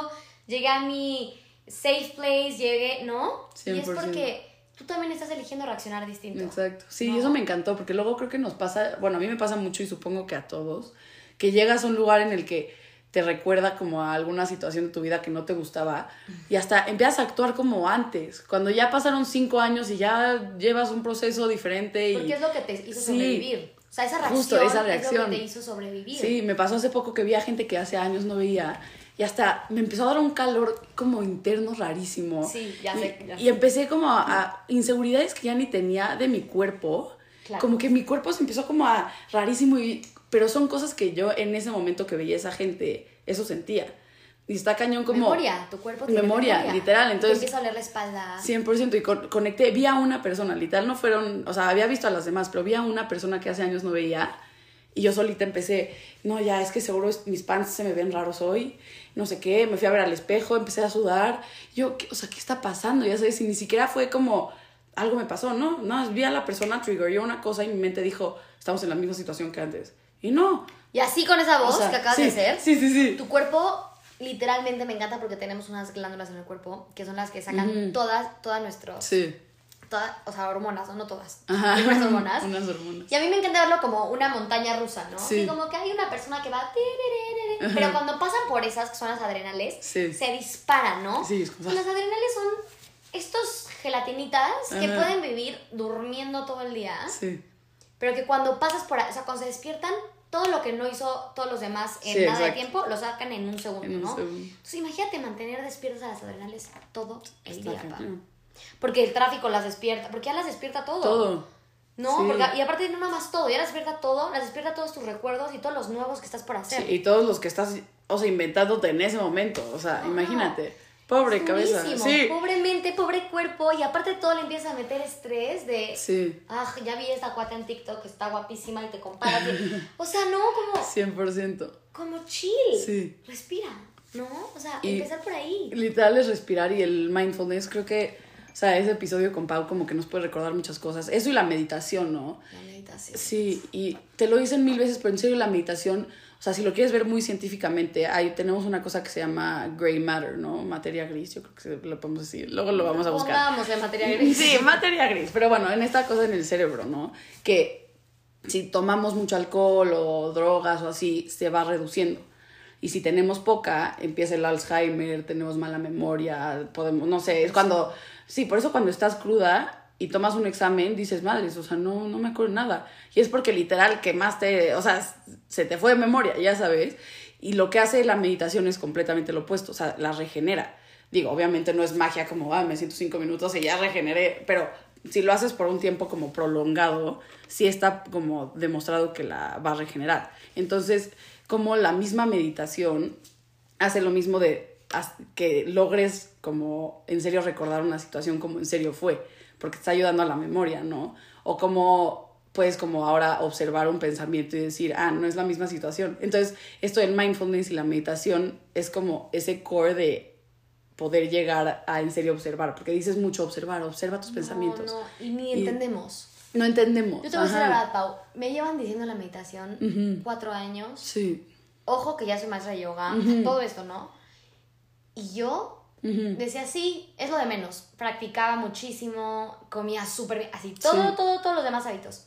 B: Llegué a mi safe place, llegué, ¿no? Y es
A: 100%.
B: porque tú también estás eligiendo reaccionar distinto.
A: Exacto. Sí,
B: ¿no?
A: eso me encantó, porque luego creo que nos pasa, bueno, a mí me pasa mucho y supongo que a todos, que llegas a un lugar en el que te recuerda como a alguna situación de tu vida que no te gustaba y hasta empiezas a actuar como antes, cuando ya pasaron cinco años y ya llevas un proceso diferente y...
B: Porque es lo que te hizo
A: Sí.
B: sobrevivir. O sea, esa reacción,
A: Justo, esa
B: es lo que te hizo sobrevivir.
A: Sí, me pasó hace poco que vi a gente que hace años no veía y hasta me empezó a dar un calor como interno rarísimo.
B: Sí, ya
A: Y-
B: sé, ya
A: y,
B: sé.
A: empecé como a, a inseguridades que ya ni tenía de mi cuerpo.
B: Claro.
A: Como que mi cuerpo se empezó como a rarísimo y pero son cosas que yo en ese momento que veía a esa gente eso sentía. Y está cañón como
B: memoria, tu cuerpo tiene
A: memoria,
B: memoria.
A: literal, entonces-
B: empieza a oler la espalda.
A: 100% y con- conecté, vi a una persona, literal no fueron, o sea, había visto a las demás, pero vi a una persona que hace años no veía y yo solita empecé, no, ya es que seguro mis pants se me ven raros hoy, no sé qué, me fui a ver al espejo, empecé a sudar, yo, ¿qué- o sea, ¿qué está pasando? Ya sabes, y ni siquiera fue como, algo me pasó, ¿no? No, vi a la persona, triggeró una cosa y mi mente dijo, estamos en la misma situación que antes. Y no.
B: Y así con esa voz
A: O sea,
B: que acabas
A: sí,
B: de hacer,
A: Sí, sí, sí.
B: tu cuerpo literalmente me encanta porque tenemos unas glándulas en el cuerpo que son las que sacan todas, todas nuestros
A: Sí,
B: todas, o sea, hormonas, ¿no? No todas.
A: Ajá.
B: Unas hormonas.
A: Unas hormonas.
B: Y a mí me encanta verlo como una montaña rusa, ¿no?
A: Sí.
B: Y como que hay una persona que va... Pero cuando pasan por esas, que son las adrenales,
A: Sí.
B: se disparan, ¿no?
A: Sí, es como-
B: sea, las adrenales son estos gelatinitas que pueden vivir durmiendo todo el día,
A: Sí.
B: pero que cuando pasas por... ahí- O sea, cuando se despiertan, todo lo que no hizo todos los demás en
A: Sí,
B: nada de tiempo, lo sacan en un segundo,
A: En un
B: ¿no?
A: segundo.
B: Entonces imagínate mantener despiertas a las adrenales todo el
A: Está
B: día, pa. Porque el tráfico las despierta, porque ya las despierta todo.
A: Todo.
B: No,
A: Sí.
B: porque, y aparte no nada más todo, ya las despierta todo, las despierta todos tus recuerdos y todos los nuevos que estás por
A: Sí,
B: hacer.
A: y todos los que estás, o sea, inventándote en ese momento. O sea,
B: Ah.
A: imagínate. Pobre cabeza. Sí.
B: Pobre mente, pobre cuerpo, y aparte todo le empieza a meter estrés de,
A: Sí.
B: ah, ya vi esta cuata en TikTok que está guapísima y te comparas. y- o sea, no, como,
A: 100%.
B: como chill.
A: Sí.
B: Respira, ¿no? O sea,
A: Y-
B: empezar por ahí.
A: Literal es respirar y el mindfulness, creo que, o sea, ese episodio con Pau como que nos puede recordar muchas cosas. Eso y la meditación, ¿no?
B: La meditación.
A: Sí, y te lo dicen mil veces, pero en serio la meditación, o sea, si lo quieres ver muy científicamente, ahí tenemos una cosa que se llama gray matter, ¿no? Materia gris, yo creo que lo podemos decir. Luego lo vamos a buscar.
B: Pongamos en materia gris.
A: Sí, materia gris, pero bueno, en esta cosa en el cerebro, ¿no? Que si tomamos mucho alcohol o drogas o así, se va reduciendo. Y si tenemos poca, empieza el Alzheimer, tenemos mala memoria, podemos, no sé, es cuando, sí, por eso cuando estás cruda y tomas un examen, dices, madres, o sea, no, no me acuerdo nada. Y es porque literal quemaste, o sea, se te fue de memoria, ya sabes. Y lo que hace la meditación es completamente lo opuesto, o sea, la regenera. Digo, obviamente no es magia como, ah, me siento cinco minutos y ya regeneré, pero si lo haces por un tiempo como prolongado, sí está como demostrado que la va a regenerar. Entonces, como la misma meditación hace lo mismo de que logres como en serio recordar una situación como en serio fue, porque está ayudando a la memoria, ¿no? O como puedes como ahora observar un pensamiento y decir, ah, no es la misma situación. Entonces, esto del mindfulness y la meditación es como ese core de poder llegar a en serio observar, porque dices mucho observar, observa tus pensamientos.
B: No, no, y ni
A: Y-
B: entendemos.
A: No entendemos.
B: Yo te voy a decir la verdad, Pau. Me llevan diciendo la meditación cuatro años.
A: Sí.
B: Ojo que ya soy maestra de yoga, todo esto, ¿no? Y yo decía, sí, es lo de menos. Practicaba muchísimo, comía súper bien, así, todo,
A: Sí.
B: todo, todos los demás hábitos.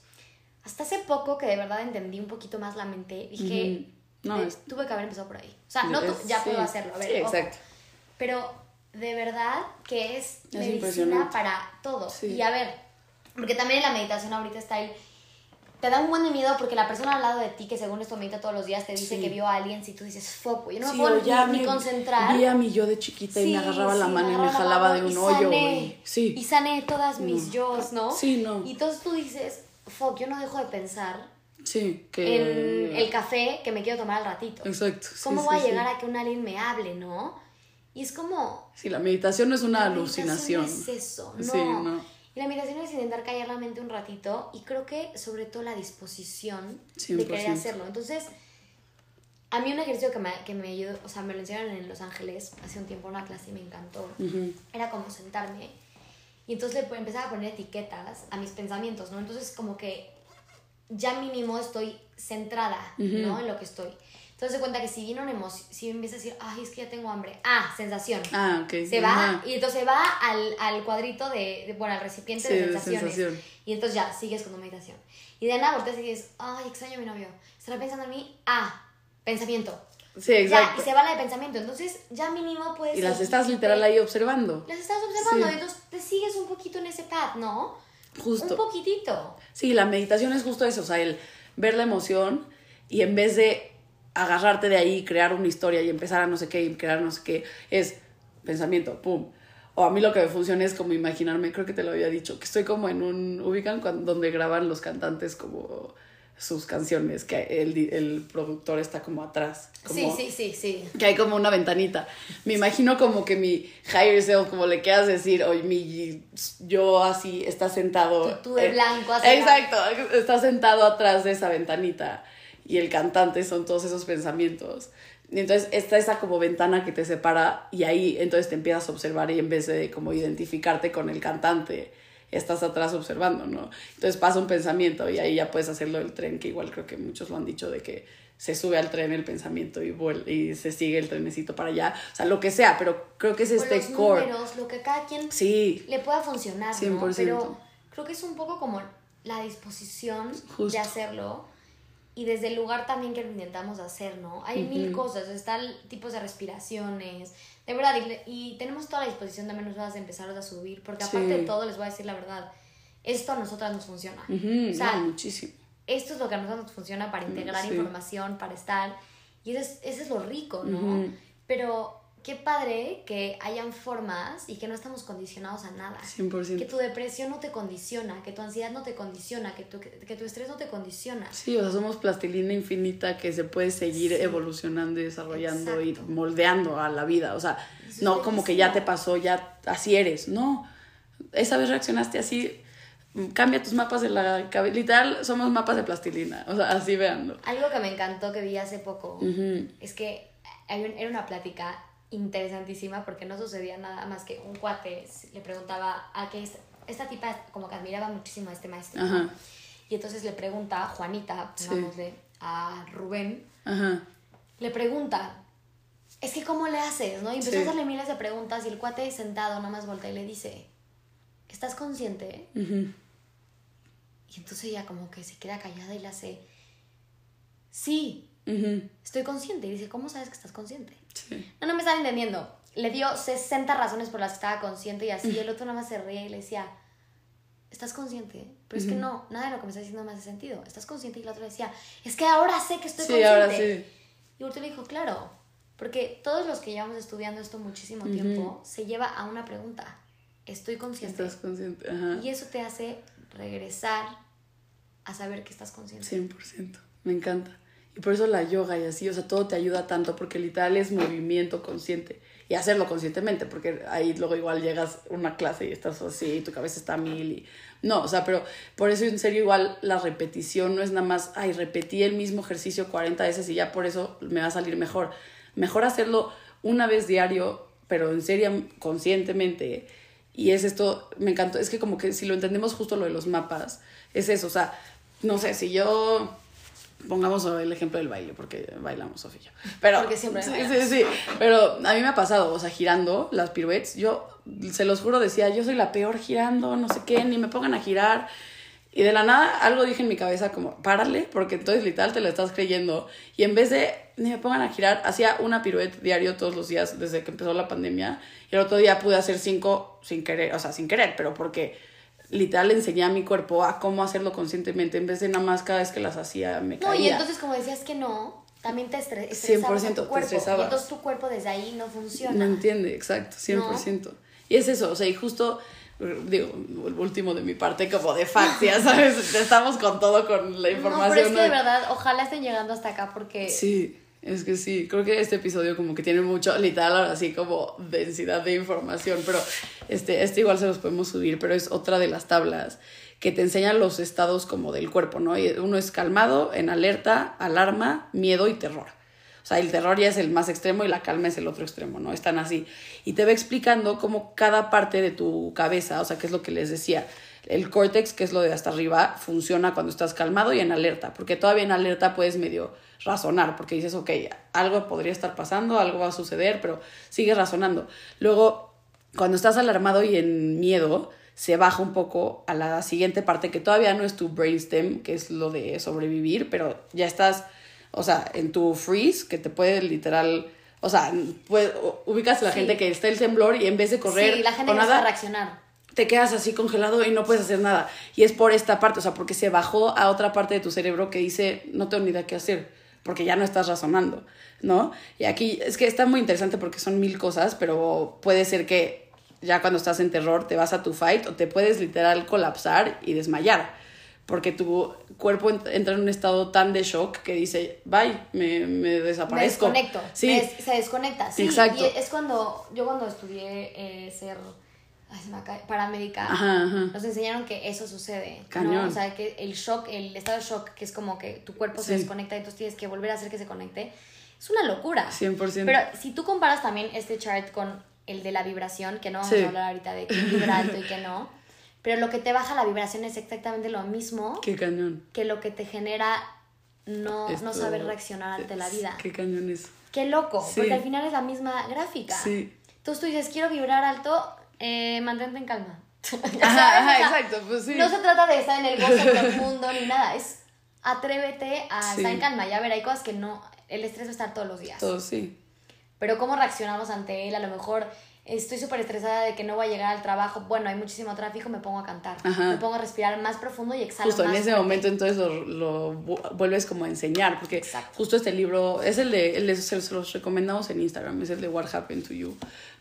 B: Hasta hace poco que de verdad entendí un poquito más la mente, dije,
A: Ujú. No,
B: de-
A: es-
B: tuve que haber empezado por ahí. O sea, no,
A: Es-
B: ya puedo hacerlo, a ver.
A: Sí, exacto.
B: Pero de verdad que es,
A: Es
B: medicina para todo.
A: Sí.
B: Y a ver, porque también en la meditación ahorita está el... Te da un buen de miedo porque la persona al lado de ti, que según esto medita todos los días, te dice que vio a alguien, si tú dices, foco, yo no me puedo
A: ya
B: ni,
A: me
B: concentrar.
A: Vi a mi yo de chiquita y me agarraba la mano y me jalaba de un
B: y
A: hoyo.
B: sané,
A: y- sí.
B: Y sané todas mis yos, ¿no?
A: Sí, no.
B: Y entonces tú dices, fuck, yo no dejo de pensar
A: Sí, que...
B: en el café que me quiero tomar al ratito.
A: Exacto. sí,
B: ¿Cómo
A: sí,
B: voy a
A: sí.
B: llegar a que un alguien me hable, no? Y es como,
A: Sí, la meditación no es una
B: La
A: alucinación.
B: meditación es eso, no.
A: Sí, no.
B: Y la meditación es intentar callar la mente un ratito y creo que sobre todo la disposición de
A: 100%.
B: querer hacerlo. Entonces, a mí un ejercicio que me, que me ayudó, o sea, me lo enseñaron en Los Ángeles hace un tiempo en una clase y me encantó.
A: Ujú.
B: Era como sentarme y entonces le empezaba a poner etiquetas a mis pensamientos, ¿no? Entonces como que ya mínimo estoy centrada, ¿no? En lo que estoy. Entonces se cuenta que si viene una emoción, si empieza a decir, ay, es que ya tengo hambre, ah, sensación.
A: Ah, ok.
B: Se va y entonces va al, al cuadrito de, de- bueno, al recipiente
A: Sí,
B: de
A: de
B: sensaciones.
A: sensación.
B: Y entonces ya sigues con tu meditación. Y de nada volteas y dices, ay, extraño a mi novio. ¿Estará pensando en mí? Ah, pensamiento.
A: Sí,
B: Ya,
A: exacto.
B: y se va la de pensamiento. Entonces ya mínimo puedes...
A: Y las estás literal ahí observando.
B: Las estás observando,
A: Sí.
B: entonces te sigues un poquito en ese path, ¿no?
A: Justo.
B: Un poquitito.
A: Sí, la meditación es justo eso, o sea, el ver la emoción y en vez de agarrarte de ahí, crear una historia y empezar a no sé qué y crear no sé qué, es pensamiento, pum. O a mí lo que me funciona es como imaginarme, creo que te lo había dicho, que estoy como en un, ubican cuando, donde graban los cantantes como sus canciones, que el, el productor está como atrás. Como,
B: Sí, sí, sí, sí.
A: que hay como una ventanita. Me imagino como que mi higher self, como le quieras decir, o mi yo así está sentado.
B: Tú- tú de
A: eh,
B: blanco, así.
A: Exacto, está sentado atrás de esa ventanita y el cantante son todos esos pensamientos. Y entonces está esa como ventana que te separa y ahí entonces te empiezas a observar y en vez de como identificarte con el cantante, estás atrás observando, ¿no? Entonces pasa un pensamiento y ahí ya puedes hacerlo del tren, que igual creo que muchos lo han dicho de que se sube al tren el pensamiento y, vuel- y se sigue el trenecito para allá. O sea, lo que sea, pero creo que es este
B: los
A: core.
B: números, lo que cada quien
A: Sí,
B: le pueda funcionar, ¿no?
A: 100%.
B: Pero creo que es un poco como la disposición
A: Justo.
B: de hacerlo y desde el lugar también que lo intentamos hacer, ¿no? Hay mil cosas, están tipos de respiraciones, de verdad, y, tenemos toda la disposición de menos horas de empezarlos a subir, porque
A: Sí.
B: aparte de todo, les voy a decir la verdad, esto a nosotras nos funciona.
A: Ujú,
B: o sea,
A: no, muchísimo.
B: esto es lo que a nosotros nos funciona para integrar
A: sí.
B: información, para estar. Y eso es, eso es lo rico, ¿no? Pero qué padre que hayan formas y que no estamos condicionados a nada.
A: 100%.
B: Que tu depresión no te condiciona, que tu ansiedad no te condiciona, que tu, que tu estrés no te condiciona.
A: Sí, o sea, somos plastilina infinita que se puede seguir
B: Sí.
A: evolucionando y desarrollando
B: Exacto.
A: y moldeando a la vida. O sea,
B: Eso
A: no como que ya te pasó, ya así eres. No, esa vez reaccionaste así. Cambia tus mapas de la cabeza. Literal, somos mapas de plastilina. O sea, así veanlo.
B: Algo que me encantó que vi hace poco
A: Ujú.
B: es que era una plática interesantísima porque no sucedía nada más que un cuate le preguntaba a que es- esta tipa como que admiraba muchísimo a este maestro. Y entonces le pregunta a Juanita,
A: Sí.
B: pongámosle, a Rubén,
A: Ajá.
B: le pregunta, es que ¿cómo le haces? ¿no? Y empezó
A: Sí.
B: a hacerle miles de preguntas y el cuate sentado nomás voltea y le dice, ¿estás consciente? Y entonces ella como que se queda callada y le hace, sí, estoy consciente. Y dice, ¿cómo sabes que estás consciente?
A: Sí.
B: No, no me están entendiendo. Le dio 60 razones por las que estaba consciente y así. Y el otro nada más se reía y le decía, ¿estás consciente? Pero es que no, nada de lo que me estás diciendo me hace sentido. ¿Estás consciente? Y el otro le decía, es que ahora sé que estoy
A: Sí,
B: consciente.
A: ahora sí.
B: Y Urte le dijo, claro, porque todos los que llevamos estudiando esto muchísimo tiempo, se lleva a una pregunta. Estoy consciente.
A: Estás consciente. Ajá.
B: Y eso te hace regresar a saber que estás consciente.
A: 100%. Me encanta. Por eso la yoga y así, o sea, todo te ayuda tanto porque literal es movimiento consciente y hacerlo conscientemente porque ahí luego igual llegas a una clase y estás así y tu cabeza está a mil y... No, o sea, pero por eso en serio igual la repetición no es nada más, ay, repetí el mismo ejercicio 40 veces y ya por eso me va a salir mejor. Mejor hacerlo una vez diario, pero en serio, conscientemente. Y es esto, me encantó, es que como que si lo entendemos justo lo de los mapas, es eso, o sea, no sé, si yo pongamos el ejemplo del baile, porque bailamos Sofía. y yo. Pero,
B: Porque siempre
A: sí, sí, sí. Pero a mí me ha pasado, o sea, girando las piruetas, yo se los juro decía, yo soy la peor girando, no sé qué, ni me pongan a girar. Y de la nada algo dije en mi cabeza como, párale, porque entonces literal te lo estás creyendo. Y en vez de ni me pongan a girar, hacía una pirueta diario todos los días desde que empezó la pandemia. Y el otro día pude hacer cinco sin querer, o sea, sin querer, pero porque literal enseñé a mi cuerpo a cómo hacerlo conscientemente en vez de nada más cada vez que las hacía me
B: No,
A: caía.
B: y entonces como decías que no, también te estre- estresabas a
A: 100%
B: tu
A: te
B: cuerpo.
A: estresabas.
B: Y entonces tu cuerpo desde ahí no funciona.
A: No entiende, exacto, 100%. Y es eso, o sea, y justo, digo, el último de mi parte, como de facts, ya sabes, estamos con todo, con la información.
B: No, pero es que
A: ¿no?
B: de verdad, ojalá estén llegando hasta acá porque
A: Sí, es que sí, creo que este episodio como que tiene mucho, literal, ahora sí, como densidad de información, pero este, este igual se los podemos subir, pero es otra de las tablas que te enseñan los estados como del cuerpo, ¿no? Y uno es calmado, en alerta, alarma, miedo y terror. O sea, el terror ya es el más extremo y la calma es el otro extremo, ¿no? Están así. Y te va explicando cómo cada parte de tu cabeza, o sea, qué es lo que les decía, el córtex, que es lo de hasta arriba, funciona cuando estás calmado y en alerta, porque todavía en alerta puedes medio razonar, porque dices, ok, algo podría estar pasando, algo va a suceder, pero sigues razonando. Luego, cuando estás alarmado y en miedo, se baja un poco a la siguiente parte, que todavía no es tu brainstem, que es lo de sobrevivir, pero ya estás, o sea, en tu freeze, que te puede literal... O sea, pues, ubicas a la
B: Sí.
A: gente que está el temblor y en vez de correr
B: sí, la gente
A: o
B: no
A: nada,
B: sabe reaccionar.
A: te quedas así congelado y no puedes hacer nada. Y es por esta parte, o sea, porque se bajó a otra parte de tu cerebro que dice, no tengo ni idea qué hacer, porque ya no estás razonando, ¿no? Y aquí es que está muy interesante porque son mil cosas, pero puede ser que ya cuando estás en terror te vas a tu fight o te puedes literal colapsar y desmayar. Porque tu cuerpo ent- entra en un estado tan de shock que dice, bye, me, me
B: Me
A: desaparezco.
B: desconecto.
A: Sí,
B: me des- se desconecta. Sí,
A: Exacto.
B: Y es cuando, yo cuando estudié eh, ser ay, se me acaba- paramédica,
A: Ajá, ajá.
B: nos enseñaron que eso sucede. ¿no?
A: Cañón.
B: O sea, que el shock, el estado de shock, que es como que tu cuerpo se desconecta y entonces tienes que volver a hacer que se conecte, es una locura.
A: 100%.
B: Pero si tú comparas también este chart con el de la vibración, que no vamos
A: Sí.
B: a hablar ahorita de qué vibra alto y qué no, pero lo que te baja la vibración es exactamente lo mismo
A: Qué cañón.
B: que lo que te genera no, no saber reaccionar ante la vida.
A: Qué cañón es.
B: Qué loco, porque al final es la misma gráfica. Sí. Entonces tú dices, quiero vibrar alto, eh, mantente en calma.
A: Ajá, exacto, pues sí.
B: No se trata de estar en el gozo profundo ni nada, es atrévete a estar en calma. Ya ver, hay cosas que no, el estrés va a estar todos los días.
A: Todo, sí.
B: Pero cómo reaccionamos ante él, a lo mejor estoy súper estresada de que no voy a llegar al trabajo, bueno, hay muchísimo tráfico, me pongo a cantar. Me pongo a respirar más profundo y exhalo
A: Justo en ese momento entonces lo, vuelves como a enseñar, porque justo este libro es el de, el se los recomendamos en Instagram, es el de What Happened to You,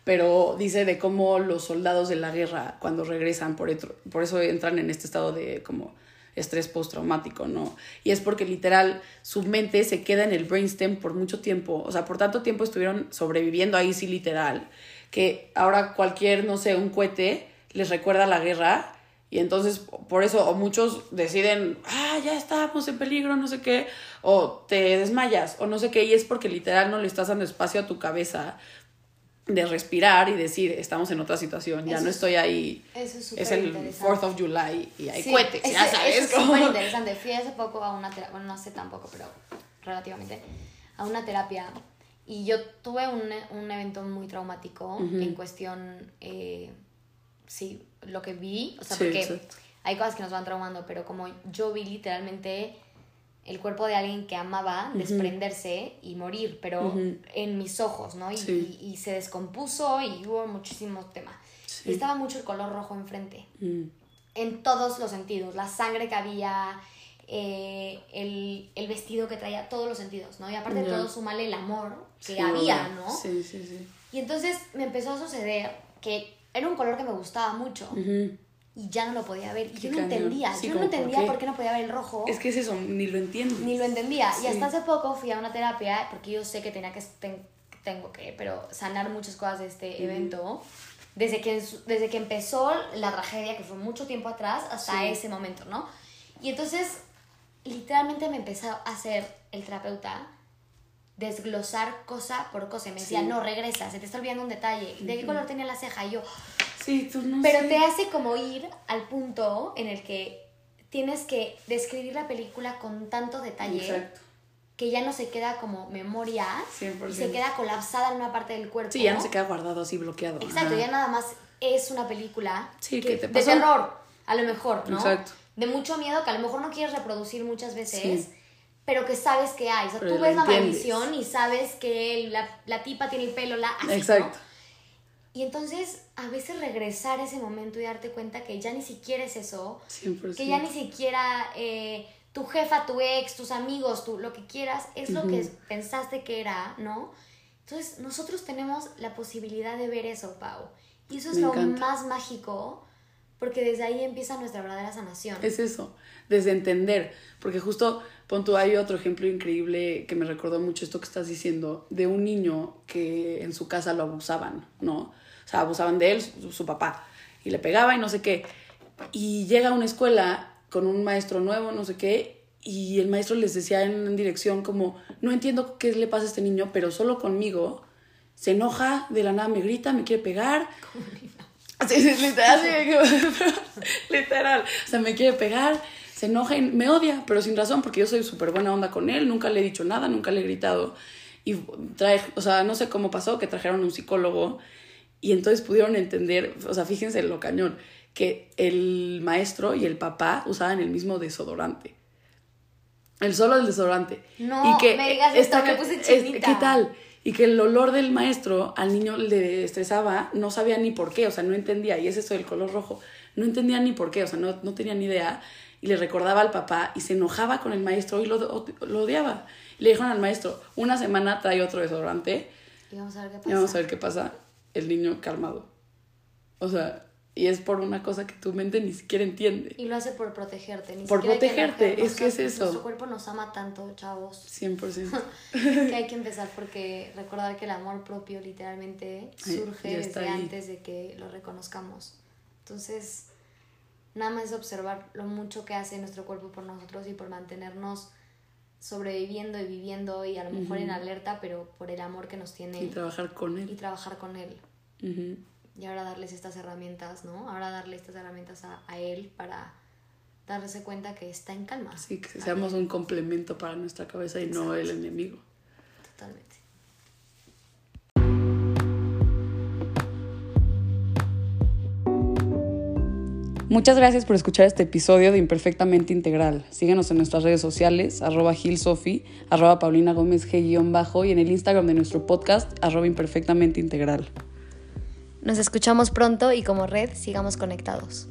A: pero dice de cómo los soldados de la guerra cuando regresan, por, eso entran en este estado de como estrés postraumático, ¿no? Y es porque literal su mente se queda en el brainstem por mucho tiempo, o sea, por tanto tiempo estuvieron sobreviviendo ahí sí literal que ahora cualquier, no sé, un cohete les recuerda la guerra y entonces por eso o muchos deciden, ah, ya estamos en peligro, no sé qué, o te desmayas o no sé qué, y es porque literal no le estás dando espacio a tu cabeza de respirar y decir, estamos en otra situación, ya no estoy ahí.
B: Eso es,
A: es el 4th of July y hay cohetes, ya sabes.
B: es súper interesante. Fui hace poco a una terapia, bueno, no hace tampoco, pero relativamente, a una terapia y yo tuve un, un evento muy traumático en cuestión, eh, sí, lo que vi, o sea, porque hay cosas que nos van traumando, pero como yo vi literalmente el cuerpo de alguien que amaba desprenderse y morir, pero en mis ojos, ¿no? Y, y, se descompuso y hubo muchísimos temas. Y estaba mucho el color rojo enfrente, mm. en todos los sentidos, la sangre que había, eh, el, el, vestido que traía, todos los sentidos, ¿no? Y aparte de todo, sumale el amor que había, ¿no?
A: Sí, sí, sí.
B: Y entonces me empezó a suceder que era un color que me gustaba mucho. Y ya no lo podía ver. Y yo no entendía. yo no entendía por qué? no podía ver el rojo.
A: Es que es eso, ni lo entiendo.
B: Ni lo entendía. Y hasta hace poco fui a una terapia, porque yo sé que tenía que, tengo que, pero sanar muchas cosas de este evento. Desde que, desde que empezó la tragedia, que fue mucho tiempo atrás, hasta ese momento, ¿no? Y entonces literalmente me empezó a hacer el terapeuta desglosar cosa por cosa. Y me decía, no, regresa, se te está olvidando un detalle. ¿De qué color tenía la ceja? Y yo,
A: sí, tú no
B: Pero te hace como ir al punto en el que tienes que describir la película con tanto detalle. Que ya no se queda como memoria. Y se queda colapsada en una parte del cuerpo.
A: Sí, ya no se queda guardado así, bloqueado.
B: Exacto, ya nada más es una película que, te de terror, a lo mejor, ¿no? Exacto de mucho miedo que a lo mejor no quieres reproducir muchas veces, pero que sabes que hay. O sea, tú ves la maldición y sabes que la, la, tipa tiene el pelo la así, Exacto. Y entonces a veces regresar a ese momento y darte cuenta que ya ni siquiera es eso, que ya ni siquiera eh, tu jefa, tu ex, tus amigos, tú, lo que quieras, es lo que pensaste que era, ¿no? Entonces nosotros tenemos la posibilidad de ver eso, Pau. Y eso es lo más mágico porque desde ahí empieza nuestra verdadera sanación.
A: Es eso, desde entender, porque justo, pon hay otro ejemplo increíble que me recordó mucho esto que estás diciendo, de un niño que en su casa lo abusaban, ¿no? O sea, abusaban de él, su, papá, y le pegaba y no sé qué. Y llega a una escuela con un maestro nuevo, no sé qué, y el maestro les decía en, dirección como, no entiendo qué le pasa a este niño, pero solo conmigo se enoja, de la nada me grita, me quiere pegar. Sí, sí, literal, literal. O sea, me quiere pegar, se enoja y me odia, pero sin razón, porque yo soy súper buena onda con él, nunca le he dicho nada, nunca le he gritado. Y trae, o sea, no sé cómo pasó, que trajeron un psicólogo y entonces pudieron entender, o sea, fíjense lo cañón, que el maestro y el papá usaban el mismo desodorante. El solo del desodorante.
B: No, y que me digas esto, me puse chinita.
A: ¿Qué tal? Y que el olor del maestro al niño le estresaba, no sabía ni por qué, o sea, no entendía, y es eso del color rojo, no entendía ni por qué, o sea, no, no tenía ni idea, y le recordaba al papá y se enojaba con el maestro y lo, lo odiaba. le dijeron al maestro, una semana trae otro desodorante
B: y vamos a ver qué pasa.
A: Y vamos a ver qué pasa, el niño calmado. O sea, y es por una cosa que tu mente ni siquiera entiende.
B: Y lo hace por protegerte. Ni
A: por protegerte, es que es eso.
B: Nuestro cuerpo nos ama tanto, chavos.
A: 100%.
B: que hay que empezar porque recordar que el amor propio literalmente surge desde antes de que lo reconozcamos. Entonces, nada más observar lo mucho que hace nuestro cuerpo por nosotros y por mantenernos sobreviviendo y viviendo y a lo mejor en alerta, pero por el amor que nos tiene.
A: Y trabajar con él.
B: Y trabajar con él y ahora darles estas herramientas, ¿no? Ahora darle estas herramientas a, a él para darse cuenta que está en calma.
A: Sí, que seamos un complemento para nuestra cabeza y no el enemigo.
B: Totalmente.
A: Muchas gracias por escuchar este episodio de Imperfectamente Integral. Síguenos en nuestras redes sociales, arroba gilsofi, arroba paulina gómez g-bajo y en el Instagram de nuestro podcast, arroba imperfectamente integral.
B: Nos escuchamos pronto y como red sigamos conectados.